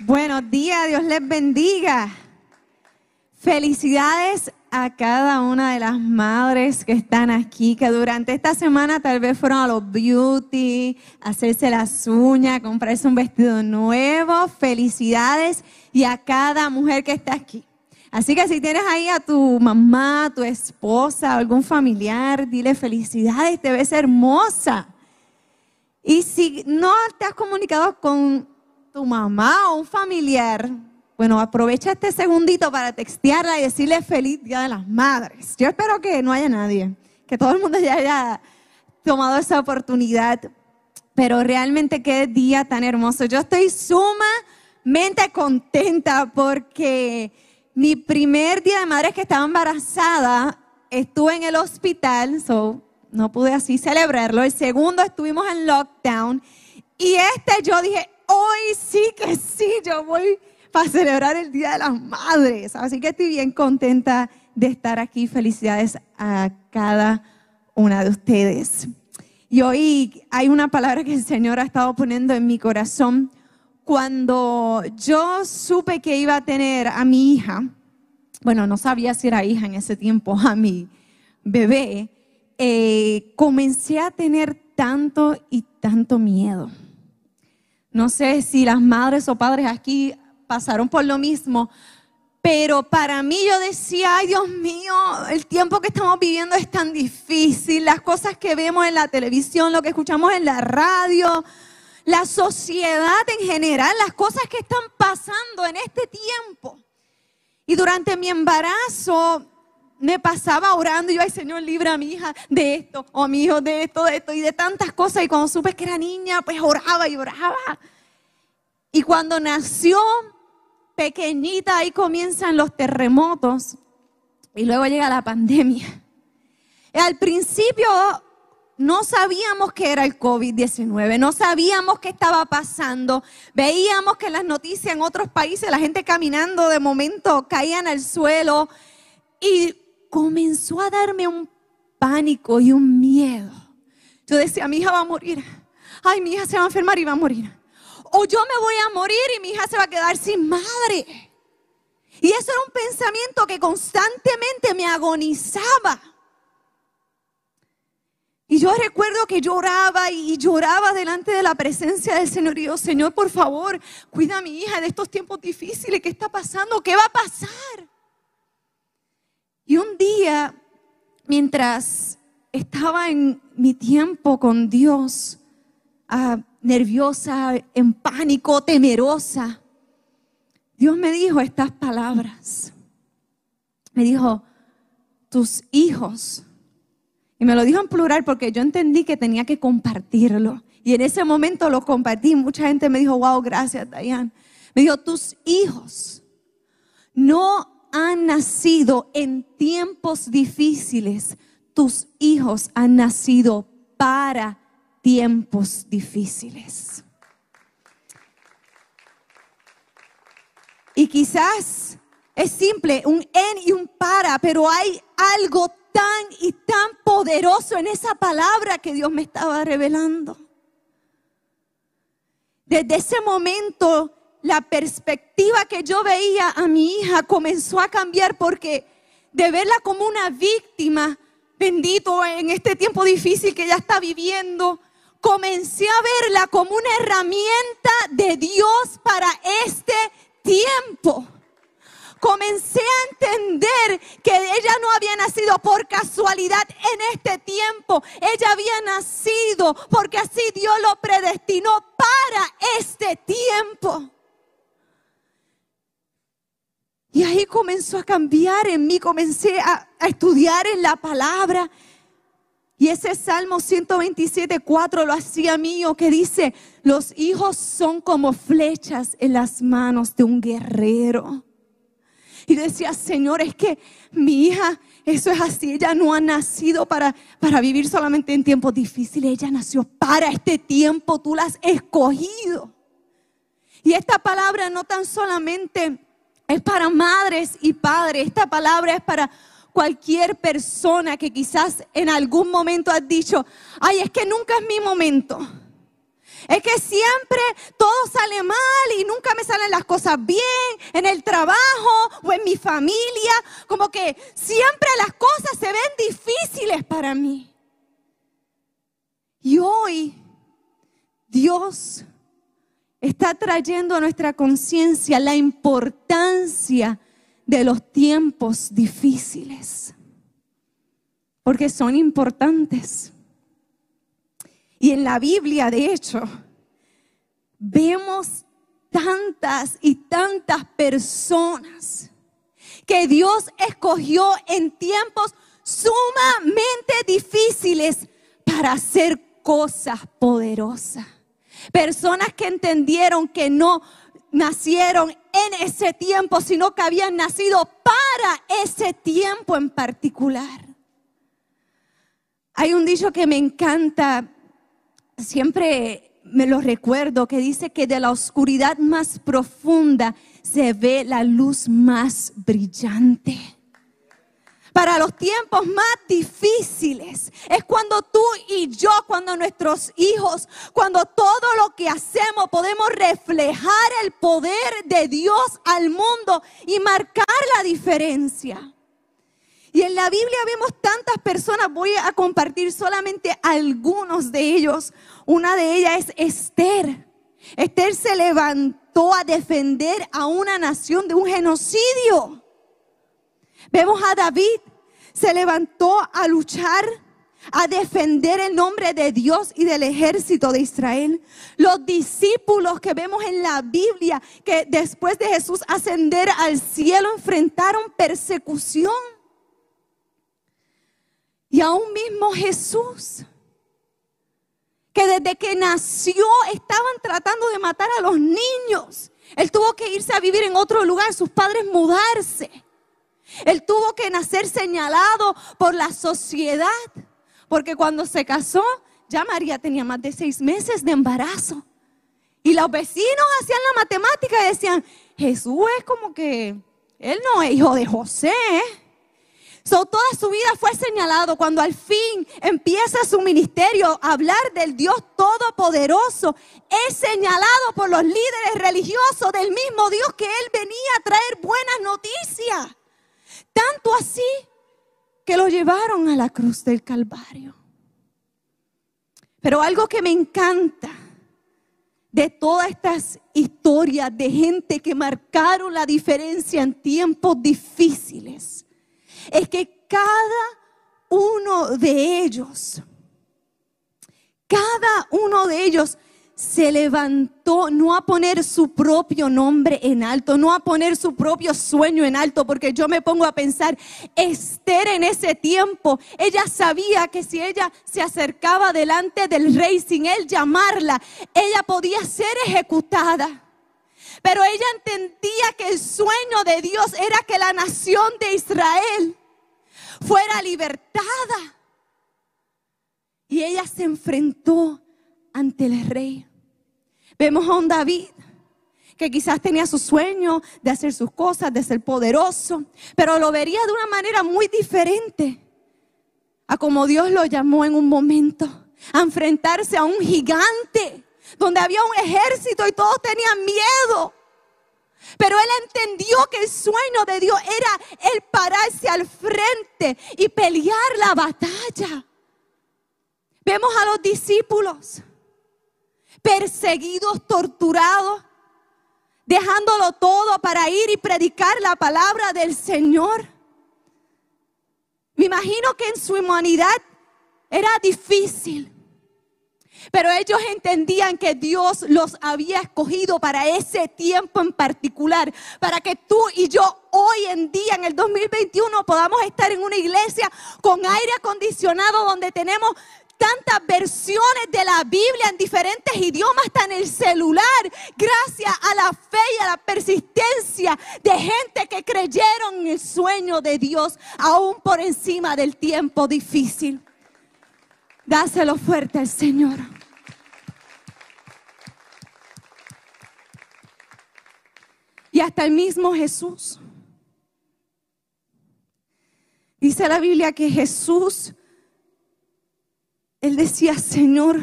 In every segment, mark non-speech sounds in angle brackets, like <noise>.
Buenos días, Dios les bendiga. Felicidades a cada una de las madres que están aquí, que durante esta semana tal vez fueron a los beauty, a hacerse las uñas, comprarse un vestido nuevo. Felicidades y a cada mujer que está aquí. Así que si tienes ahí a tu mamá, tu esposa, algún familiar, dile felicidades, te ves hermosa. Y si no te has comunicado con tu mamá o un familiar, bueno, aprovecha este segundito para textearla y decirle feliz Día de las Madres. Yo espero que no haya nadie, que todo el mundo ya haya tomado esa oportunidad, pero realmente qué día tan hermoso. Yo estoy sumamente contenta porque mi primer día de madre que estaba embarazada estuve en el hospital, so no pude así celebrarlo. El segundo estuvimos en lockdown y este yo dije, hoy sí que sí, yo voy para celebrar el Día de las Madres. Así que estoy bien contenta de estar aquí. Felicidades a cada una de ustedes. Y hoy hay una palabra que el Señor ha estado poniendo en mi corazón. Cuando yo supe que iba a tener a mi hija, bueno, no sabía si era hija en ese tiempo, a mi bebé, eh, comencé a tener tanto y tanto miedo. No sé si las madres o padres aquí pasaron por lo mismo, pero para mí yo decía, ay Dios mío, el tiempo que estamos viviendo es tan difícil, las cosas que vemos en la televisión, lo que escuchamos en la radio, la sociedad en general, las cosas que están pasando en este tiempo. Y durante mi embarazo me pasaba orando y yo, ay Señor, libra a mi hija de esto, o a mi hijo de esto, de esto y de tantas cosas. Y cuando supe que era niña, pues oraba y oraba. Y cuando nació pequeñita, ahí comienzan los terremotos y luego llega la pandemia. Al principio no sabíamos qué era el COVID-19, no sabíamos qué estaba pasando. Veíamos que en las noticias en otros países la gente caminando de momento caían al suelo y comenzó a darme un pánico y un miedo. Yo decía, mi hija va a morir. Ay, mi hija se va a enfermar y va a morir. O yo me voy a morir y mi hija se va a quedar sin madre. Y eso era un pensamiento que constantemente me agonizaba. Y yo recuerdo que lloraba y lloraba delante de la presencia del Señor. Y yo, Señor, por favor, cuida a mi hija de estos tiempos difíciles. ¿Qué está pasando? ¿Qué va a pasar? Y un día, mientras estaba en mi tiempo con Dios, ah, nerviosa, en pánico, temerosa, Dios me dijo estas palabras. Me dijo, tus hijos. Y me lo dijo en plural porque yo entendí que tenía que compartirlo. Y en ese momento lo compartí. Mucha gente me dijo, wow, gracias, Dayan. Me dijo, tus hijos no han nacido en tiempos difíciles, tus hijos han nacido para tiempos difíciles. Y quizás es simple, un en y un para, pero hay algo tan y tan poderoso en esa palabra que Dios me estaba revelando. Desde ese momento la perspectiva que yo veía a mi hija comenzó a cambiar porque de verla como una víctima, bendito en este tiempo difícil que ella está viviendo, comencé a verla como una herramienta de Dios para este tiempo. Comencé a entender que ella no había nacido por casualidad en este tiempo. Ella había nacido porque así Dios lo predestinó para este tiempo. Y ahí comenzó a cambiar en mí, comencé a, estudiar en la palabra. Y ese Salmo 127, 4 lo hacía mío, que dice, los hijos son como flechas en las manos de un guerrero. Y decía, Señor, es que mi hija, eso es así, ella no ha nacido para, para vivir solamente en tiempos difíciles, ella nació para este tiempo, tú la has escogido. Y esta palabra no tan solamente es para madres y padres, esta palabra es para cualquier persona que quizás en algún momento has dicho, ay, es que nunca es mi momento. Es que siempre todo sale mal y nunca me salen las cosas bien en el trabajo o en mi familia. Como que siempre las cosas se ven difíciles para mí. Y hoy Dios está trayendo a nuestra conciencia la importancia de los tiempos difíciles, porque son importantes. Y en la Biblia, de hecho, vemos tantas y tantas personas que Dios escogió en tiempos sumamente difíciles para hacer cosas poderosas. Personas que entendieron que no nacieron en ese tiempo, sino que habían nacido para ese tiempo en particular. Hay un dicho que me encanta, siempre me lo recuerdo, que dice que de la oscuridad más profunda se ve la luz más brillante para los tiempos más difíciles. Es cuando tú y yo, cuando nuestros hijos, cuando todo lo que hacemos podemos reflejar el poder de Dios al mundo y marcar la diferencia. Y en la Biblia vemos tantas personas, voy a compartir solamente algunos de ellos. Una de ellas es Esther. Esther se levantó a defender a una nación de un genocidio. Vemos a David, se levantó a luchar, a defender el nombre de Dios y del ejército de Israel. Los discípulos que vemos en la Biblia, que después de Jesús ascender al cielo, enfrentaron persecución. Y aún mismo Jesús, que desde que nació estaban tratando de matar a los niños. Él tuvo que irse a vivir en otro lugar, sus padres mudarse. Él tuvo que nacer señalado por la sociedad, porque cuando se casó, ya María tenía más de seis meses de embarazo. Y los vecinos hacían la matemática y decían, Jesús es como que, él no es hijo de José. So, toda su vida fue señalado cuando al fin empieza su ministerio a hablar del Dios Todopoderoso. Es señalado por los líderes religiosos del mismo Dios que él venía a traer buenas noticias. Tanto así que lo llevaron a la cruz del Calvario. Pero algo que me encanta de todas estas historias de gente que marcaron la diferencia en tiempos difíciles es que cada uno de ellos, cada uno de ellos se levantó no a poner su propio nombre en alto, no a poner su propio sueño en alto, porque yo me pongo a pensar, Esther en ese tiempo, ella sabía que si ella se acercaba delante del rey sin él llamarla, ella podía ser ejecutada. Pero ella entendía que el sueño de Dios era que la nación de Israel fuera libertada. Y ella se enfrentó ante el rey. Vemos a un David que quizás tenía su sueño de hacer sus cosas, de ser poderoso, pero lo vería de una manera muy diferente a como Dios lo llamó en un momento, a enfrentarse a un gigante donde había un ejército y todos tenían miedo. Pero él entendió que el sueño de Dios era el pararse al frente y pelear la batalla. Vemos a los discípulos perseguidos, torturados, dejándolo todo para ir y predicar la palabra del Señor. Me imagino que en su humanidad era difícil. Pero ellos entendían que Dios los había escogido para ese tiempo en particular, para que tú y yo hoy en día, en el 2021, podamos estar en una iglesia con aire acondicionado donde tenemos tantas versiones de la Biblia en diferentes idiomas, está en el celular, gracias a la fe y a la persistencia de gente que creyeron en el sueño de Dios, aún por encima del tiempo difícil. Dáselo fuerte al Señor. Y hasta el mismo Jesús. Dice la Biblia que Jesús, él decía, Señor,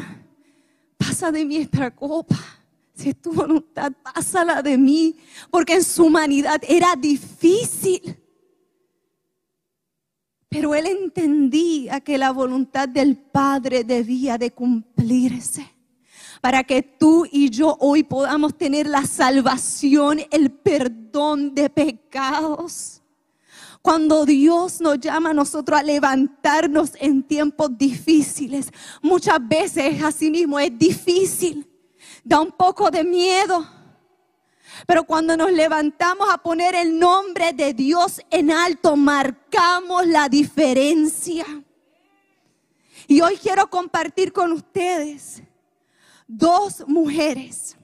pasa de mí esta copa. Si es tu voluntad, pásala de mí. Porque en su humanidad era difícil. Pero él entendía que la voluntad del Padre debía de cumplirse para que tú y yo hoy podamos tener la salvación, el perdón de pecados. Cuando Dios nos llama a nosotros a levantarnos en tiempos difíciles, muchas veces así mismo es difícil, da un poco de miedo pero cuando nos levantamos a poner el nombre de Dios en alto, marcamos la diferencia. Y hoy quiero compartir con ustedes dos mujeres.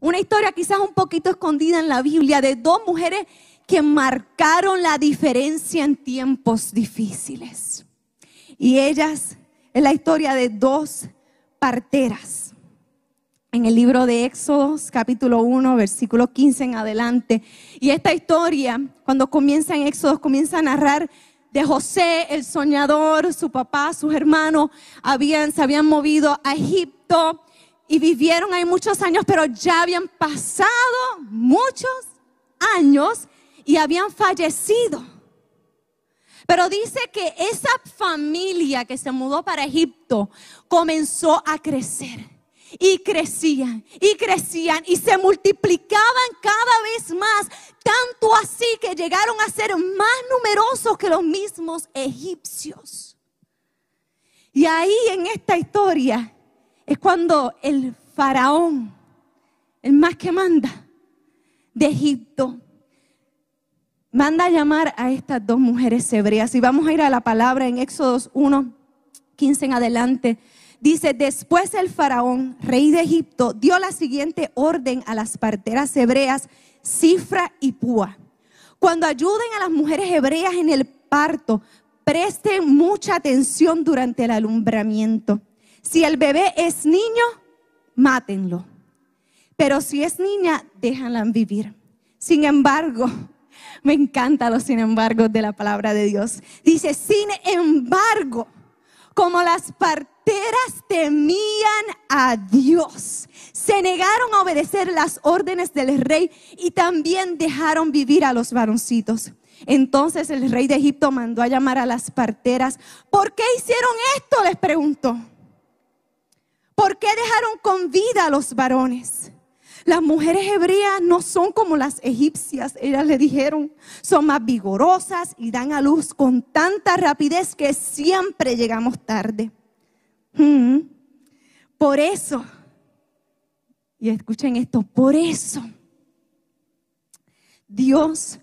Una historia quizás un poquito escondida en la Biblia de dos mujeres que marcaron la diferencia en tiempos difíciles. Y ellas es la historia de dos parteras en el libro de Éxodos, capítulo 1, versículo 15 en adelante. Y esta historia, cuando comienza en Éxodos, comienza a narrar de José, el soñador, su papá, sus hermanos, habían, se habían movido a Egipto y vivieron ahí muchos años, pero ya habían pasado muchos años y habían fallecido. Pero dice que esa familia que se mudó para Egipto comenzó a crecer y crecían y crecían y se multiplicaban cada vez más, tanto así que llegaron a ser más numerosos que los mismos egipcios. Y ahí en esta historia es cuando el faraón, el más que manda de Egipto, manda a llamar a estas dos mujeres hebreas. Y vamos a ir a la palabra en Éxodos 1, 15 en adelante. Dice, después el faraón, rey de Egipto, dio la siguiente orden a las parteras hebreas, Cifra y Púa. Cuando ayuden a las mujeres hebreas en el parto, presten mucha atención durante el alumbramiento. Si el bebé es niño, mátenlo. Pero si es niña, déjanla vivir. Sin embargo, me encanta los sin embargo de la palabra de Dios. Dice, sin embargo, como las parteras temían a Dios. Se negaron a obedecer las órdenes del rey y también dejaron vivir a los varoncitos. Entonces el rey de Egipto mandó a llamar a las parteras. ¿Por qué hicieron esto? Les preguntó. ¿Por qué dejaron con vida a los varones? Las mujeres hebreas no son como las egipcias, ellas le dijeron, son más vigorosas y dan a luz con tanta rapidez que siempre llegamos tarde. Mm. Por eso, y escuchen esto, por eso Dios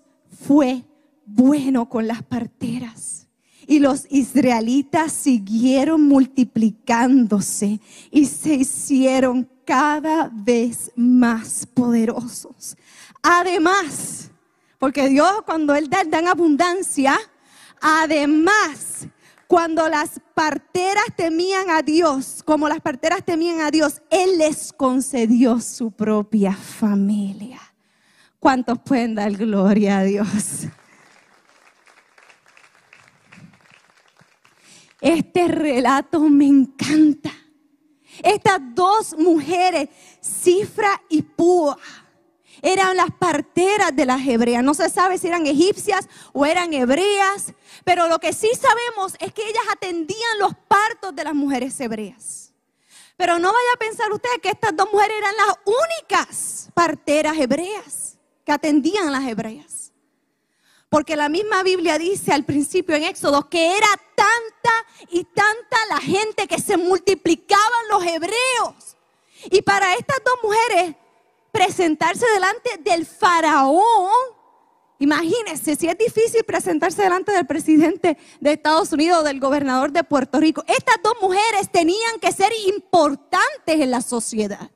fue bueno con las parteras. Y los israelitas siguieron multiplicándose y se hicieron cada vez más poderosos. Además, porque Dios cuando Él da, da en abundancia, además cuando las parteras temían a Dios, como las parteras temían a Dios, Él les concedió su propia familia. ¿Cuántos pueden dar gloria a Dios? Este relato me encanta. Estas dos mujeres, Cifra y Púa, eran las parteras de las hebreas. No se sabe si eran egipcias o eran hebreas, pero lo que sí sabemos es que ellas atendían los partos de las mujeres hebreas. Pero no vaya a pensar usted que estas dos mujeres eran las únicas parteras hebreas que atendían a las hebreas. Porque la misma Biblia dice al principio en Éxodo que era tanta y tanta la gente que se multiplicaban los hebreos. Y para estas dos mujeres presentarse delante del faraón, imagínense si es difícil presentarse delante del presidente de Estados Unidos o del gobernador de Puerto Rico. Estas dos mujeres tenían que ser importantes en la sociedad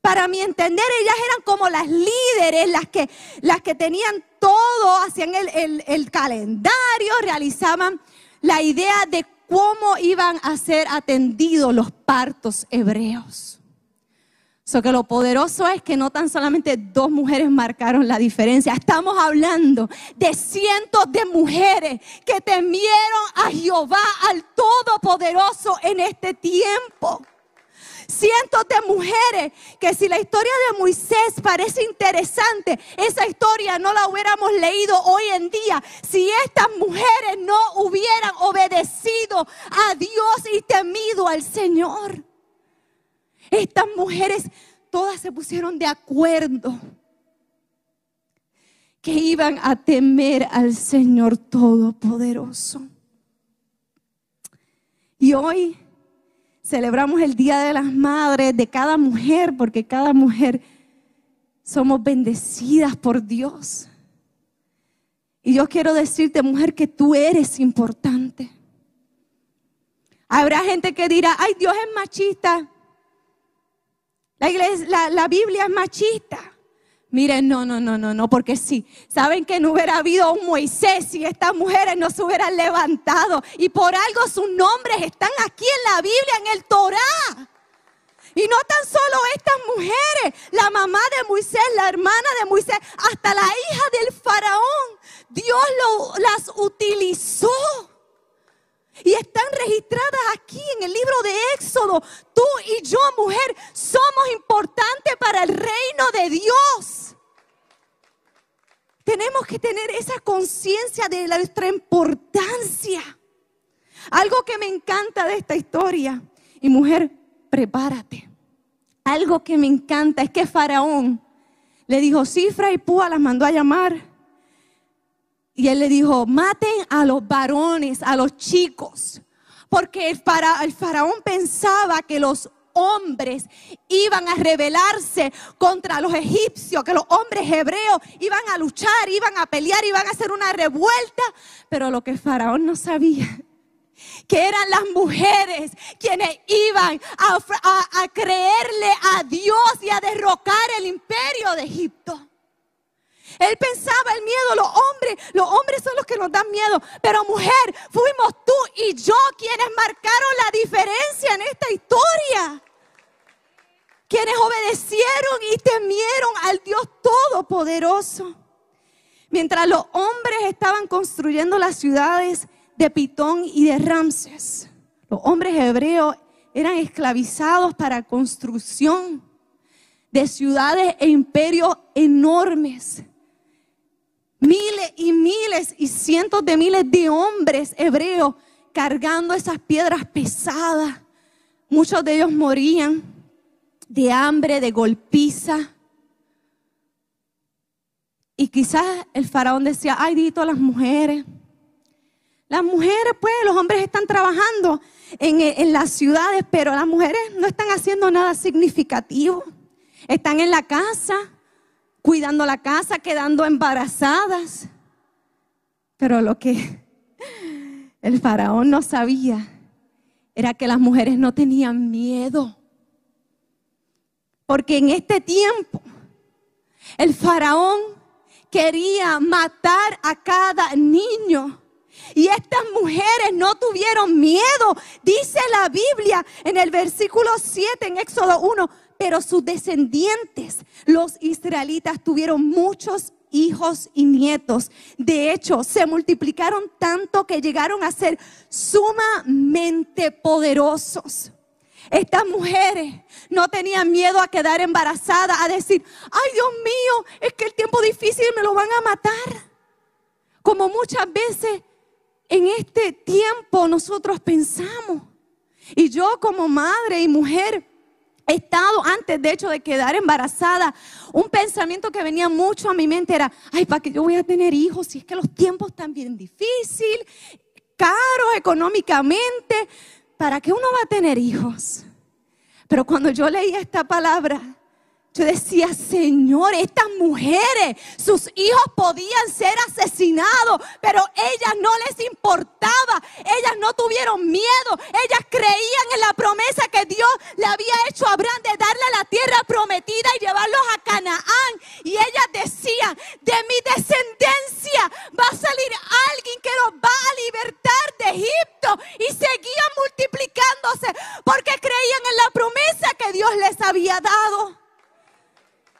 para mi entender, ellas eran como las líderes, las que, las que tenían todo, hacían el, calendario, realizaban la idea de cómo iban a ser atendidos los partos hebreos. So que lo poderoso es que no tan solamente dos mujeres marcaron la diferencia, estamos hablando de cientos de mujeres que temieron a Jehová, al Todopoderoso en este tiempo cientos de mujeres que si la historia de Moisés parece interesante, esa historia no la hubiéramos leído hoy en día si estas mujeres no hubieran obedecido a Dios y temido al Señor. Estas mujeres todas se pusieron de acuerdo que iban a temer al Señor Todopoderoso. Y hoy Celebramos el Día de las Madres de cada mujer, porque cada mujer somos bendecidas por Dios. Y yo quiero decirte, mujer, que tú eres importante. Habrá gente que dirá, ay, Dios es machista. La, iglesia, la Biblia es machista. Miren, no, no, no, no, no, porque sí. Saben que no hubiera habido un Moisés si estas mujeres no se hubieran levantado. Y por algo sus nombres están aquí en la Biblia, en el Torah. Y no tan solo estas mujeres, la mamá de Moisés, la hermana de Moisés, hasta la hija del faraón. Dios las utilizó. Y están registradas aquí en el libro de Éxodo. Tú y yo, mujer, somos importantes para el reino de Dios. Tenemos que tener esa conciencia de nuestra importancia. Algo que me encanta de esta historia. Y mujer, prepárate. Algo que me encanta es que Faraón le dijo, Cifra y Púa las mandó a llamar y él le dijo, maten a los varones, a los chicos. Porque el, faraón pensaba que los hombres iban a rebelarse contra los egipcios, que los hombres hebreos iban a luchar, iban a pelear, iban a hacer una revuelta. Pero lo que faraón no sabía, que eran las mujeres quienes iban a, a creerle a Dios y a derrocar el imperio de Egipto. Él pensaba el miedo, los hombres, los hombres son los que nos dan miedo. Pero mujer, fuimos tú y yo quienes marcaron la diferencia en esta historia. Quienes obedecieron y temieron al Dios Todopoderoso. Mientras los hombres estaban construyendo las ciudades de Pitón y de Ramses, los hombres hebreos eran esclavizados para construcción de ciudades e imperios enormes. Miles y miles y cientos de miles de hombres hebreos cargando esas piedras pesadas. Muchos de ellos morían de hambre, de golpiza. Y quizás el faraón decía, ay, dito las mujeres. Las mujeres, pues, los hombres están trabajando en, en, las ciudades, pero las mujeres no están haciendo nada significativo. Están en la casa, cuidando la casa, quedando embarazadas. Pero lo que el faraón no sabía era que las mujeres no tenían miedo. Porque en este tiempo el faraón quería matar a cada niño. Y estas mujeres no tuvieron miedo. Dice la Biblia en el versículo 7 en Éxodo 1 pero sus descendientes, los israelitas, tuvieron muchos hijos y nietos. De hecho, se multiplicaron tanto que llegaron a ser sumamente poderosos. Estas mujeres no tenían miedo a quedar embarazadas, a decir, ay Dios mío, es que el tiempo difícil me lo van a matar. Como muchas veces en este tiempo nosotros pensamos. Y yo como madre y mujer, estado antes, de hecho, de quedar embarazada, un pensamiento que venía mucho a mi mente era, ay, ¿para qué yo voy a tener hijos si es que los tiempos están bien difíciles, caros económicamente? ¿Para qué uno va a tener hijos? Pero cuando yo leía esta palabra, yo decía, Señor, estas mujeres, sus hijos podían ser asesinados, pero ellas no les importaba, ellas no tuvieron miedo, ellas creían en la promesa que Dios le había hecho a Abraham de darle la tierra prometida y llevarlos a Canaán. Y ellas decían, de mi descendencia va a salir alguien que los va a libertar de Egipto. Y seguían multiplicándose porque creían en la promesa que Dios les había dado.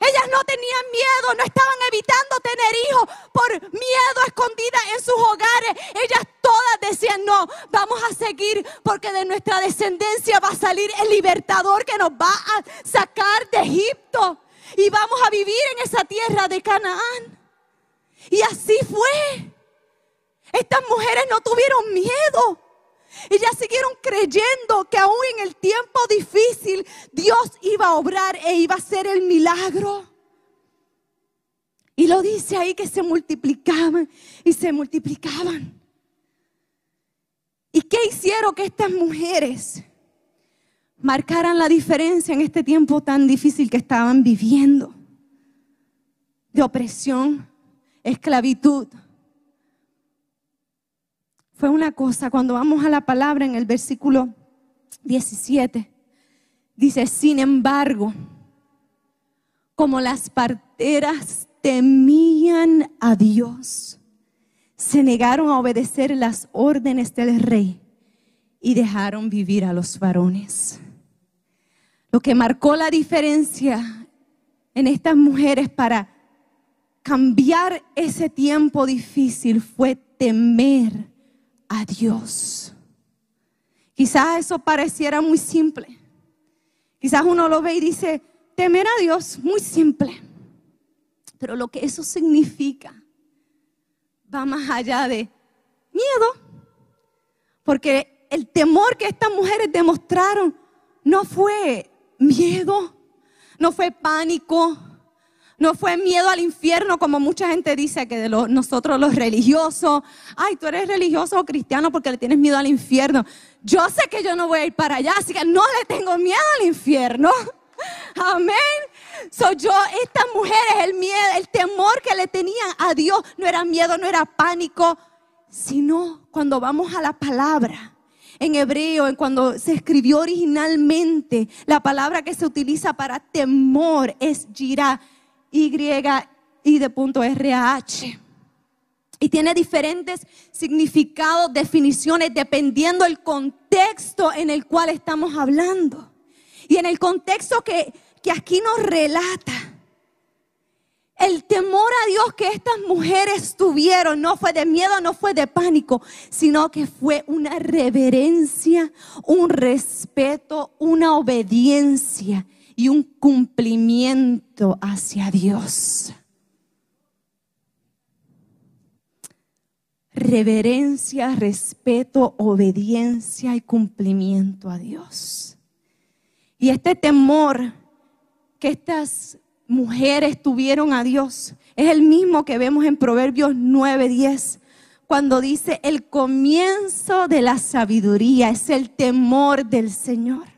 Ellas no tenían miedo, no estaban evitando tener hijos por miedo escondida en sus hogares. Ellas todas decían, no, vamos a seguir porque de nuestra descendencia va a salir el libertador que nos va a sacar de Egipto. Y vamos a vivir en esa tierra de Canaán. Y así fue. Estas mujeres no tuvieron miedo. Ellas siguieron creyendo que aún en el tiempo difícil Dios iba a obrar e iba a hacer el milagro. Y lo dice ahí que se multiplicaban y se multiplicaban. ¿Y qué hicieron que estas mujeres marcaran la diferencia en este tiempo tan difícil que estaban viviendo? De opresión, esclavitud fue una cosa, cuando vamos a la palabra en el versículo 17, dice, sin embargo, como las parteras temían a Dios, se negaron a obedecer las órdenes del rey y dejaron vivir a los varones. Lo que marcó la diferencia en estas mujeres para cambiar ese tiempo difícil fue temer a Dios. Quizás eso pareciera muy simple. Quizás uno lo ve y dice, temer a Dios, muy simple. Pero lo que eso significa va más allá de miedo. Porque el temor que estas mujeres demostraron no fue miedo, no fue pánico, no fue miedo al infierno como mucha gente dice que de nosotros los religiosos, ay, tú eres religioso o cristiano porque le tienes miedo al infierno. Yo sé que yo no voy a ir para allá, así que no le tengo miedo al infierno. <laughs> Amén. Soy yo, estas mujeres, el miedo, el temor que le tenían a Dios no era miedo, no era pánico, sino cuando vamos a la palabra. En hebreo, en cuando se escribió originalmente, la palabra que se utiliza para temor es girá y de punto RH. Y tiene diferentes significados, definiciones, dependiendo del contexto en el cual estamos hablando. Y en el contexto que, que aquí nos relata, el temor a Dios que estas mujeres tuvieron no fue de miedo, no fue de pánico, sino que fue una reverencia, un respeto, una obediencia y un cumplimiento hacia Dios. Reverencia, respeto, obediencia y cumplimiento a Dios. Y este temor que estas mujeres tuvieron a Dios es el mismo que vemos en Proverbios 9:10 cuando dice el comienzo de la sabiduría es el temor del Señor.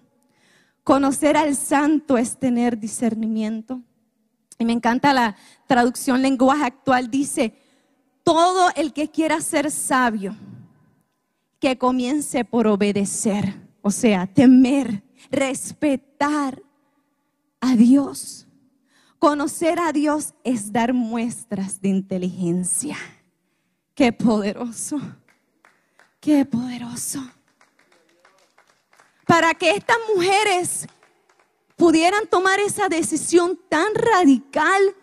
Conocer al santo es tener discernimiento. Y me encanta la traducción lenguaje actual. Dice, todo el que quiera ser sabio, que comience por obedecer, o sea, temer, respetar a Dios. Conocer a Dios es dar muestras de inteligencia. Qué poderoso, qué poderoso para que estas mujeres pudieran tomar esa decisión tan radical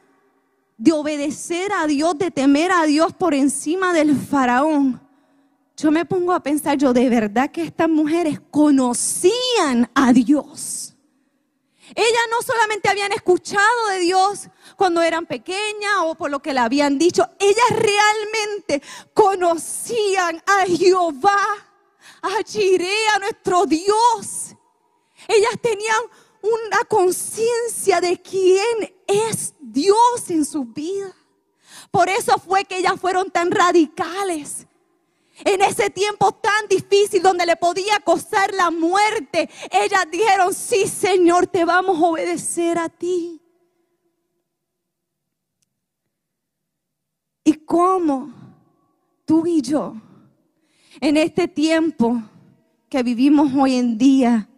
de obedecer a Dios, de temer a Dios por encima del faraón. Yo me pongo a pensar, yo de verdad que estas mujeres conocían a Dios. Ellas no solamente habían escuchado de Dios cuando eran pequeñas o por lo que le habían dicho, ellas realmente conocían a Jehová a a nuestro Dios. Ellas tenían una conciencia de quién es Dios en su vida. Por eso fue que ellas fueron tan radicales. En ese tiempo tan difícil donde le podía costar la muerte, ellas dijeron, sí Señor, te vamos a obedecer a ti. ¿Y cómo tú y yo, en este tiempo que vivimos hoy en día,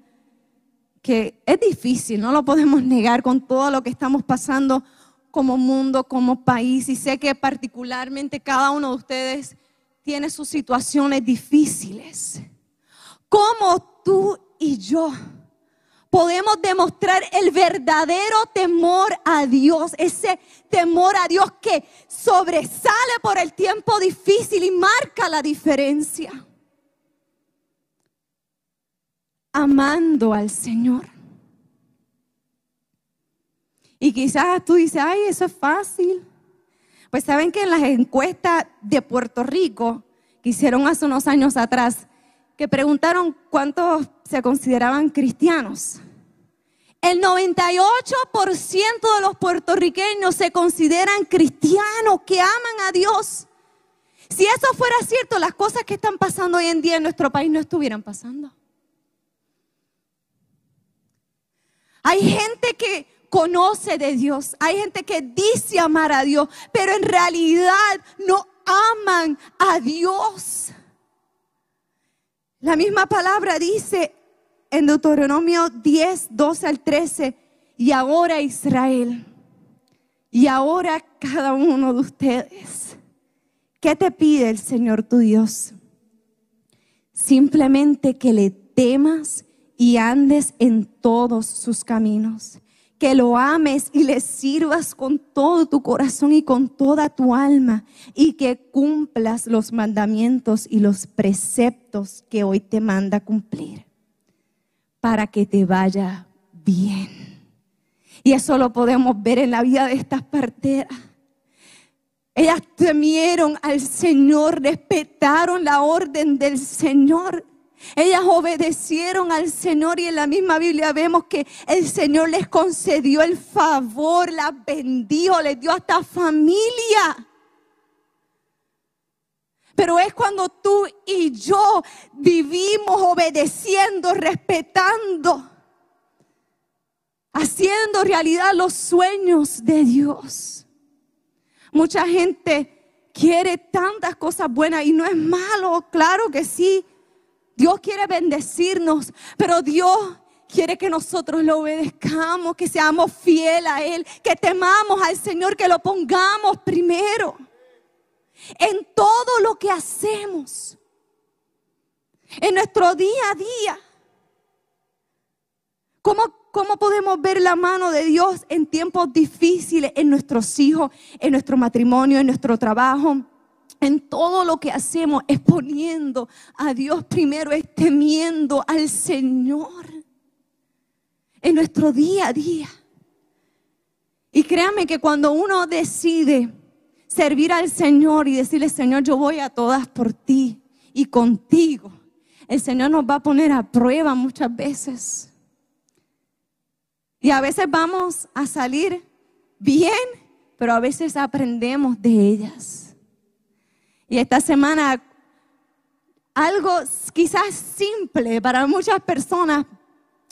que es difícil, no lo podemos negar con todo lo que estamos pasando como mundo, como país, y sé que particularmente cada uno de ustedes tiene sus situaciones difíciles. ¿Cómo tú y yo podemos demostrar el verdadero temor a Dios, ese temor a Dios que sobresale por el tiempo difícil y marca la diferencia? Amando al Señor. Y quizás tú dices, ay, eso es fácil. Pues saben que en las encuestas de Puerto Rico que hicieron hace unos años atrás, que preguntaron cuántos se consideraban cristianos. El 98% de los puertorriqueños se consideran cristianos que aman a Dios. Si eso fuera cierto, las cosas que están pasando hoy en día en nuestro país no estuvieran pasando. Hay gente que conoce de Dios. Hay gente que dice amar a Dios, pero en realidad no aman a Dios. La misma palabra dice en Deuteronomio 10, 12 al 13, y ahora Israel, y ahora cada uno de ustedes, ¿qué te pide el Señor tu Dios? Simplemente que le temas y andes en todos sus caminos que lo ames y le sirvas con todo tu corazón y con toda tu alma y que cumplas los mandamientos y los preceptos que hoy te manda cumplir para que te vaya bien. Y eso lo podemos ver en la vida de estas parteras. Ellas temieron al Señor, respetaron la orden del Señor ellas obedecieron al Señor y en la misma Biblia vemos que el Señor les concedió el favor, las bendijo, les dio hasta familia. Pero es cuando tú y yo vivimos obedeciendo, respetando, haciendo realidad los sueños de Dios. Mucha gente quiere tantas cosas buenas y no es malo, claro que sí. Dios quiere bendecirnos, pero Dios quiere que nosotros lo obedezcamos, que seamos fieles a Él, que temamos al Señor, que lo pongamos primero en todo lo que hacemos, en nuestro día a día. ¿Cómo, ¿Cómo podemos ver la mano de Dios en tiempos difíciles, en nuestros hijos, en nuestro matrimonio, en nuestro trabajo? En todo lo que hacemos es poniendo a Dios primero, es temiendo al Señor en nuestro día a día. Y créame que cuando uno decide servir al Señor y decirle, Señor, yo voy a todas por ti y contigo, el Señor nos va a poner a prueba muchas veces. Y a veces vamos a salir bien, pero a veces aprendemos de ellas. Y esta semana, algo quizás simple para muchas personas,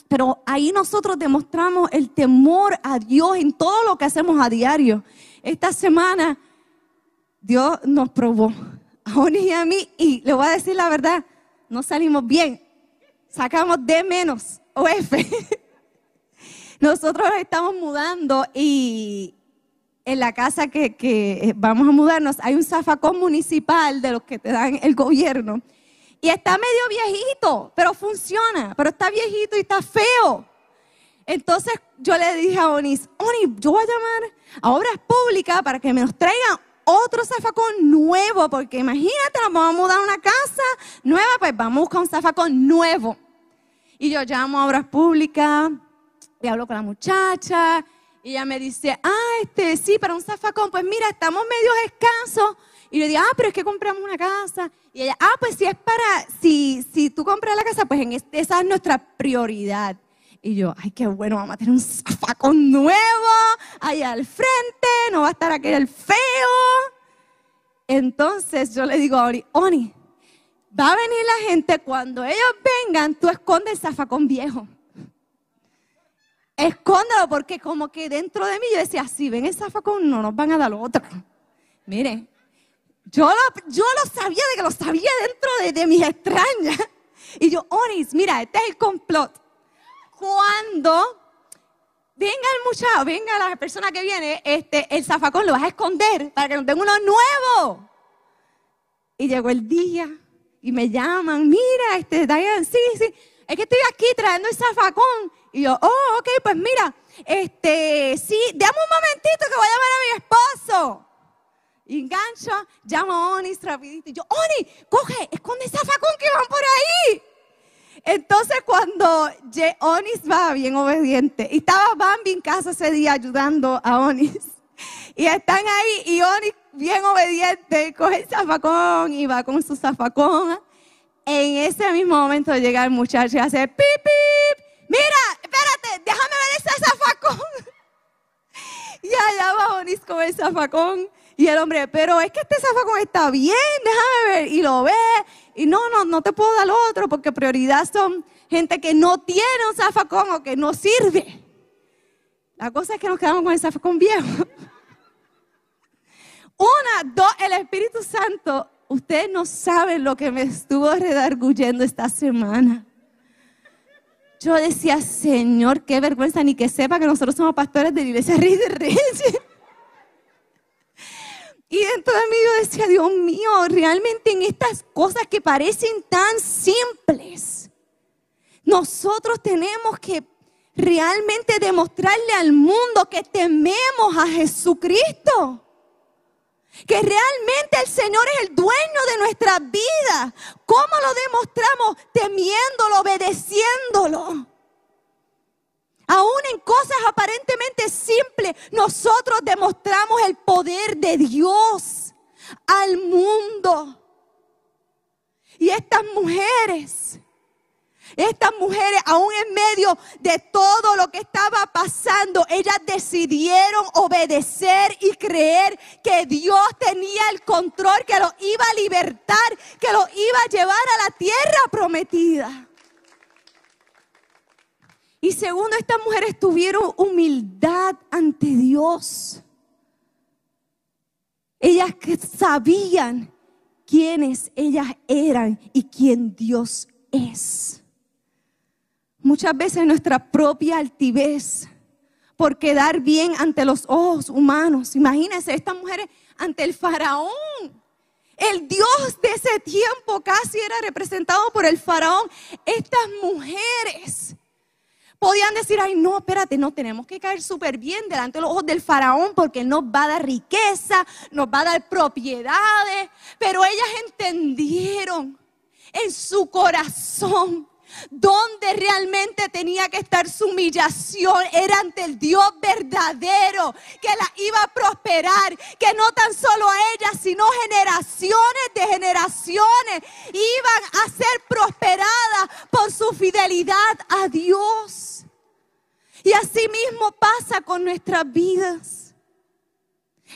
pero ahí nosotros demostramos el temor a Dios en todo lo que hacemos a diario. Esta semana Dios nos probó a Oni y a mí y le voy a decir la verdad, no salimos bien. Sacamos D menos o F. <laughs> Nosotros estamos mudando y, en la casa que, que, vamos a mudarnos hay un zafacón municipal de los que te dan el gobierno. Y está medio viejito, pero funciona, pero está viejito y está feo. Entonces yo le dije a Onis, Onis, yo voy a llamar a Obras Públicas para que me nos traigan otro zafacón nuevo, porque imagínate, nos vamos a mudar a una casa nueva, pues vamos a buscar un zafacón nuevo. Y yo llamo a Obras Públicas, y hablo con la muchacha, y ella me dice, ah, este, sí, para un zafacón, pues mira, estamos medio escasos. Y yo digo, ah, pero es que compramos una casa. Y ella, ah, pues si es para, si, si tú compras la casa, pues en esa es nuestra prioridad. Y yo, ay, qué bueno, vamos a tener un zafacón nuevo ahí al frente, no va a estar aquel feo. Entonces yo le digo a Oni, Oni, va a venir la gente, cuando ellos vengan, tú escondes el zafacón viejo. Escóndalo porque como que dentro de mí yo decía, si ven el zafacón no nos van a dar otro. Miren, yo lo, yo lo sabía de que lo sabía dentro de, de mis extrañas. Y yo, Onis, mira, este es el complot. Cuando venga el muchacho, venga la persona que viene, este, el zafacón lo vas a esconder para que nos den uno nuevo. Y llegó el día y me llaman, mira, este, Diane, sí, sí, es que estoy aquí trayendo el zafacón. Y yo, oh, ok, pues mira, este, sí, dame un momentito que voy a llamar a mi esposo. Y engancho, llamo a Onis rapidito. Y yo, Oni, coge, esconde ese zafacón que van por ahí. Entonces cuando Onis va bien obediente, y estaba Bambi en casa ese día ayudando a Onis, <laughs> y están ahí, y Onis bien obediente, coge el zafacón y va con su zafacón. En ese mismo momento llega el muchacho y hace pip, pip, mira, espérate, déjame ver ese zafacón. Y allá va Onis con el zafacón y el hombre, pero es que este zafacón está bien, déjame ver. Y lo ve. Y no, no, no te puedo dar otro porque prioridad son gente que no tiene un zafacón o que no sirve. La cosa es que nos quedamos con el zafacón viejo. <laughs> Una, dos, el Espíritu Santo. Ustedes no saben lo que me estuvo redarguyendo esta semana. Yo decía, Señor, qué vergüenza, ni que sepa que nosotros somos pastores de la iglesia Rey de Reyes. <laughs> Y dentro de mí yo decía, Dios mío, realmente en estas cosas que parecen tan simples, nosotros tenemos que realmente demostrarle al mundo que tememos a Jesucristo. Que realmente el Señor es el dueño de nuestra vida. ¿Cómo lo demostramos? Temiéndolo, obedeciéndolo. Aún en cosas aparentemente simples, nosotros demostramos el poder de Dios al mundo. Y estas mujeres, estas mujeres, aún en medio de todo lo que estaba pasando, ellas decidieron obedecer y creer que Dios tenía el control, que los iba a libertar, que los iba a llevar a la tierra prometida. Y segundo, estas mujeres tuvieron humildad ante Dios. Ellas sabían quiénes ellas eran y quién Dios es. Muchas veces nuestra propia altivez por quedar bien ante los ojos humanos. Imagínense, estas mujeres ante el faraón. El Dios de ese tiempo casi era representado por el faraón. Estas mujeres podían decir, ay, no, espérate, no, tenemos que caer súper bien delante de los ojos del faraón porque nos va a dar riqueza, nos va a dar propiedades. Pero ellas entendieron en su corazón donde realmente tenía que estar su humillación era ante el Dios verdadero que la iba a prosperar, que no tan solo a ella, sino generaciones de generaciones iban a ser prosperadas por su fidelidad a Dios. Y así mismo pasa con nuestras vidas.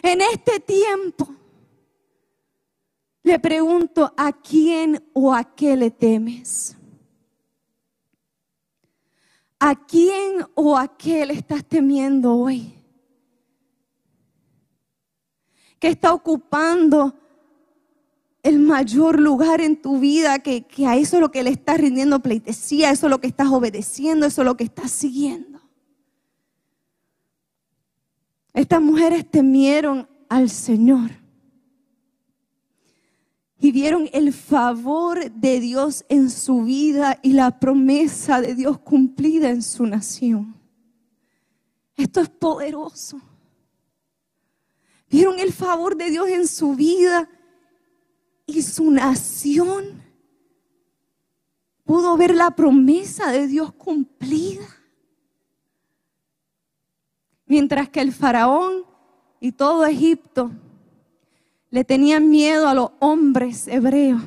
En este tiempo, le pregunto, ¿a quién o a qué le temes? ¿A quién o a qué le estás temiendo hoy? ¿Qué está ocupando el mayor lugar en tu vida? Que, que a eso es lo que le estás rindiendo pleitesía, eso es lo que estás obedeciendo, eso es lo que estás siguiendo. Estas mujeres temieron al Señor y vieron el favor de Dios en su vida y la promesa de Dios cumplida en su nación. Esto es poderoso. Vieron el favor de Dios en su vida y su nación pudo ver la promesa de Dios cumplida. Mientras que el faraón y todo Egipto le tenían miedo a los hombres hebreos.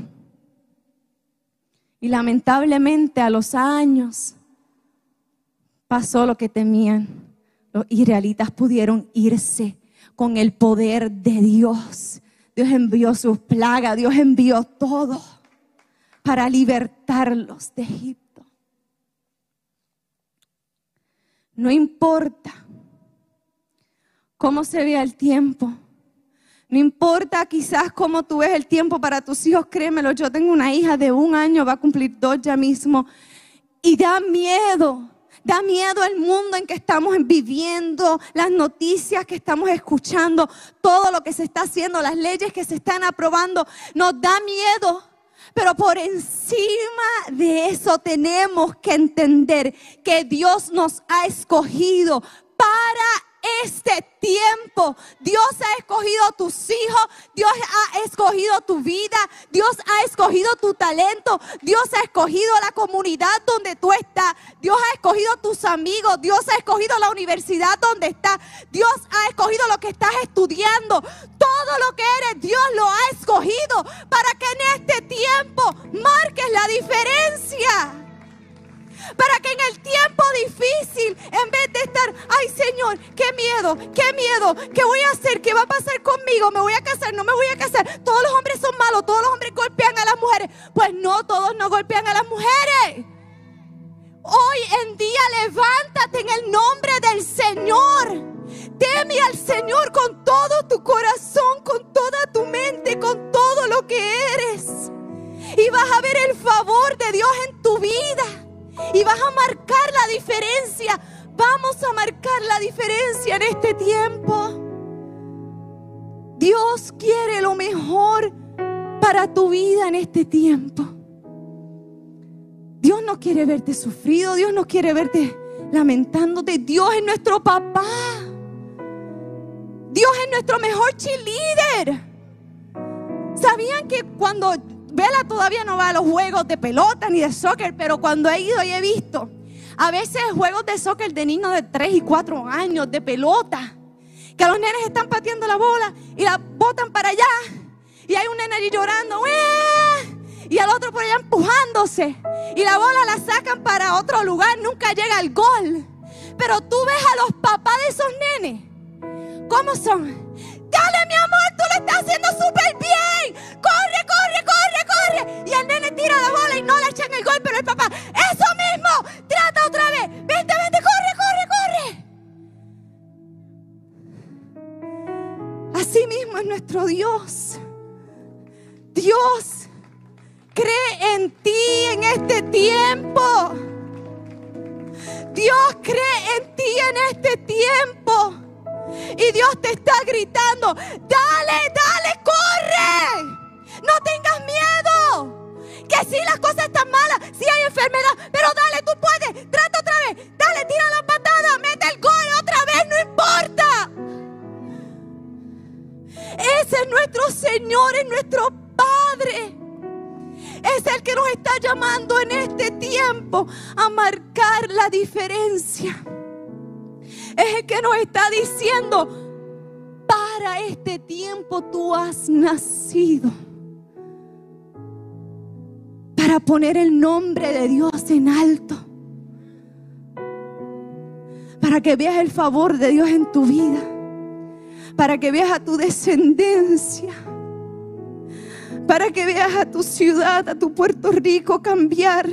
Y lamentablemente a los años pasó lo que temían. Los israelitas pudieron irse con el poder de Dios. Dios envió sus plagas, Dios envió todo para libertarlos de Egipto. No importa cómo se vea el tiempo. No importa quizás cómo tú ves el tiempo para tus hijos, créemelo, yo tengo una hija de un año, va a cumplir dos ya mismo, y da miedo, da miedo el mundo en que estamos viviendo, las noticias que estamos escuchando, todo lo que se está haciendo, las leyes que se están aprobando, nos da miedo. Pero por encima de eso tenemos que entender que Dios nos ha escogido para este tiempo. Dios ha escogido tus hijos, Dios ha escogido tu vida, Dios ha escogido tu talento, Dios ha escogido la comunidad donde tú estás, Dios ha escogido tus amigos, Dios ha escogido la universidad donde estás, Dios ha escogido lo que estás estudiando, todo lo que eres, Dios lo ha escogido para que en este tiempo marques la diferencia para que en el tiempo difícil, en vez de estar, ay Señor, qué miedo, qué miedo, qué voy a hacer, qué va a pasar conmigo, me voy a casar, no me voy a casar, todos los hombres son malos, todos los hombres golpean a las mujeres. Pues no, todos no golpean a las mujeres. Hoy en día levántate en el nombre del Señor. Teme al Señor con todo tu corazón, y vas a marcar la diferencia. Vamos a marcar la diferencia en este tiempo. Dios quiere lo mejor para tu vida en este tiempo. Dios no quiere verte sufrido, Dios no quiere verte lamentándote. Dios es nuestro papá. Dios es nuestro mejor cheerleader. ¿Sabían que cuando Vela todavía no va a los juegos de pelota ni de soccer, pero cuando he ido y he visto a veces juegos de soccer de niños de 3 y 4 años, de pelota, que los nenes están pateando la bola y la botan para allá. Y hay un nene allí llorando, y al otro por allá empujándose. Y la bola la sacan para otro lugar, nunca llega al gol. Pero tú ves a los papás de esos nenes, ¿cómo son? Dale, mi amor, tú lo estás haciendo súper bien. Corre, corre, corre y el nene tira la bola y no le echan el gol, pero el papá, eso mismo, trata otra vez, vente, vente, corre, corre, corre. Así mismo es nuestro Dios. Dios cree en ti en este tiempo. Dios cree en ti en este tiempo. Y Dios te está gritando, dale, dale, corre. No tengas miedo. Que si las cosas están malas, si hay enfermedad, pero dale, tú puedes. Trata otra vez. Dale, tira la patada, mete el gol otra vez, no importa. Ese es nuestro Señor, es nuestro Padre. Es el que nos está llamando en este tiempo a marcar la diferencia. Es el que nos está diciendo, para este tiempo tú has nacido para poner el nombre de Dios en alto. Para que veas el favor de Dios en tu vida. Para que veas a tu descendencia. Para que veas a tu ciudad, a tu Puerto Rico cambiar.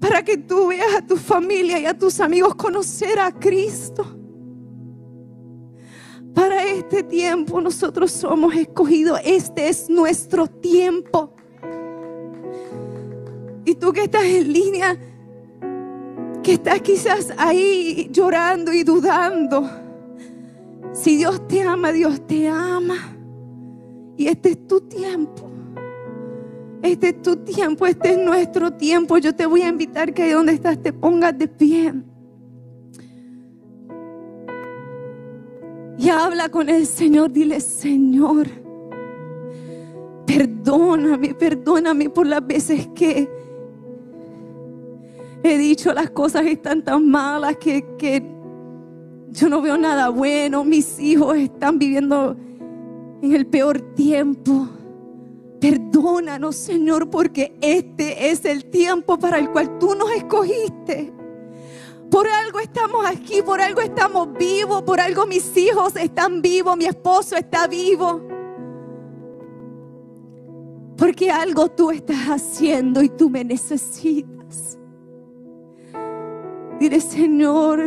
Para que tú veas a tu familia y a tus amigos conocer a Cristo. Para este tiempo nosotros somos escogidos. Este es nuestro tiempo. Y tú que estás en línea, que estás quizás ahí llorando y dudando. Si Dios te ama, Dios te ama. Y este es tu tiempo. Este es tu tiempo, este es nuestro tiempo. Yo te voy a invitar que ahí donde estás te pongas de pie. Y habla con el Señor. Dile, Señor, perdóname, perdóname por las veces que he dicho las cosas están tan malas que, yo no veo nada bueno, mis hijos están viviendo en el peor tiempo. Perdónanos, Señor, porque este es el tiempo para el cual tú nos escogiste. Por algo estamos aquí, por algo estamos vivos, por algo mis hijos están vivos, mi esposo está vivo. Porque algo tú estás haciendo y tú me necesitas. Dile, Señor,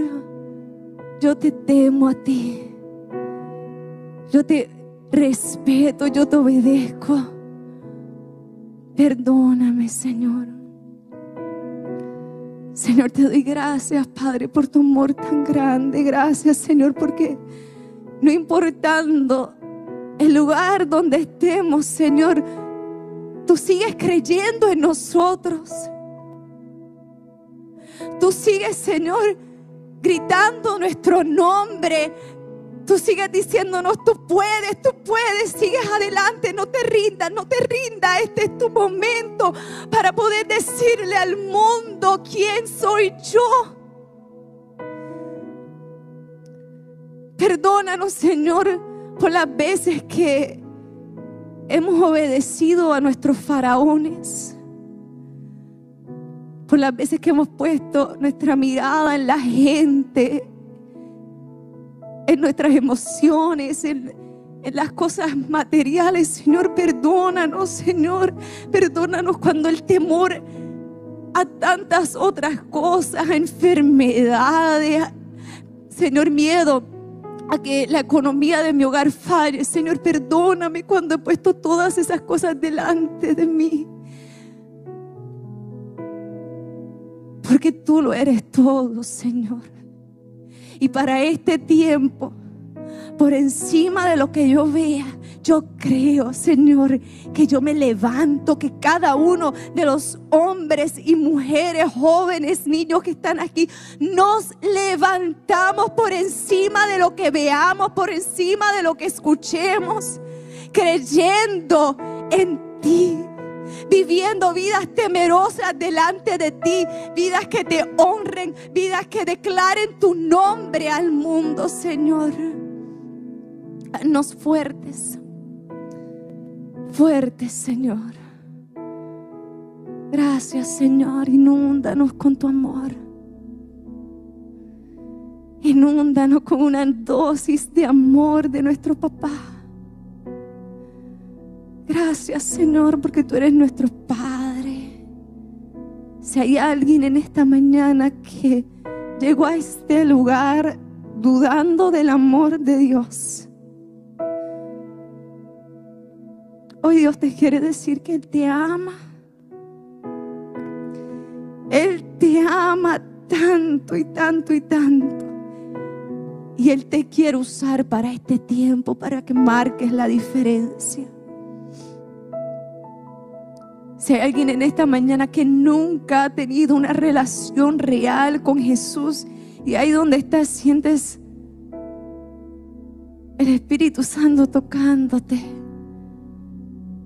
yo te temo a ti. Yo te respeto, yo te obedezco. Perdóname, Señor. Señor, te doy gracias, Padre, por tu amor tan grande. Gracias, Señor, porque no importando el lugar donde estemos, Señor, tú sigues creyendo en nosotros. Tú sigues, Señor, gritando nuestro nombre, Tú sigues diciéndonos, tú puedes, tú puedes, sigues adelante, no te rindas, no te rindas. Este es tu momento para poder decirle al mundo quién soy yo. Perdónanos, Señor, por las veces que hemos obedecido a nuestros faraones. Por las veces que hemos puesto nuestra mirada en la gente en nuestras emociones, en, las cosas materiales. Señor, perdónanos, Señor. Perdónanos cuando el temor a tantas otras cosas, a enfermedades, Señor, miedo a que la economía de mi hogar falle. Señor, perdóname cuando he puesto todas esas cosas delante de mí. Porque tú lo eres todo, Señor. Y para este tiempo, por encima de lo que yo vea, yo creo, Señor, que yo me levanto, que cada uno de los hombres y mujeres, jóvenes, niños que están aquí, nos levantamos por encima de lo que veamos, por encima de lo que escuchemos, creyendo en ti viviendo vidas temerosas delante de ti, vidas que te honren, vidas que declaren tu nombre al mundo, Señor. Nos fuertes, fuertes, Señor. Gracias, Señor. Inúndanos con tu amor. Inúndanos con una dosis de amor de nuestro papá. Gracias Señor porque tú eres nuestro Padre. Si hay alguien en esta mañana que llegó a este lugar dudando del amor de Dios, hoy Dios te quiere decir que Él te ama. Él te ama tanto y tanto y tanto. Y Él te quiere usar para este tiempo, para que marques la diferencia. Si hay alguien en esta mañana que nunca ha tenido una relación real con Jesús y ahí donde estás sientes el Espíritu Santo tocándote,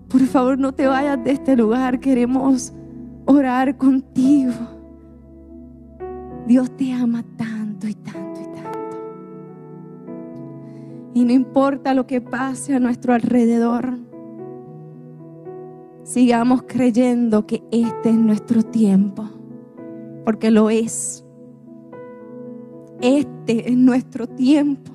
por favor no te vayas de este lugar, queremos orar contigo. Dios te ama tanto y tanto y tanto. Y no importa lo que pase a nuestro alrededor sigamos creyendo que este es nuestro tiempo, porque lo es. Este es nuestro tiempo.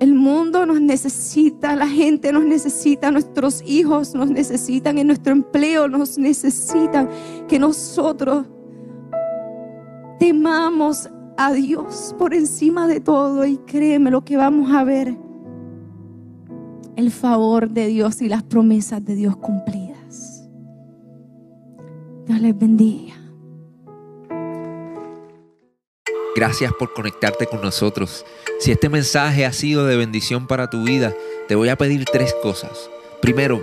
El mundo nos necesita, la gente nos necesita, nuestros hijos nos necesitan, en nuestro empleo nos necesitan, que nosotros temamos a Dios por encima de todo y créeme lo que vamos a ver el favor de Dios y las promesas de Dios cumplidas. Dios les bendiga. Gracias por conectarte con nosotros. Si este mensaje ha sido de bendición para tu vida, te voy a pedir tres cosas. Primero,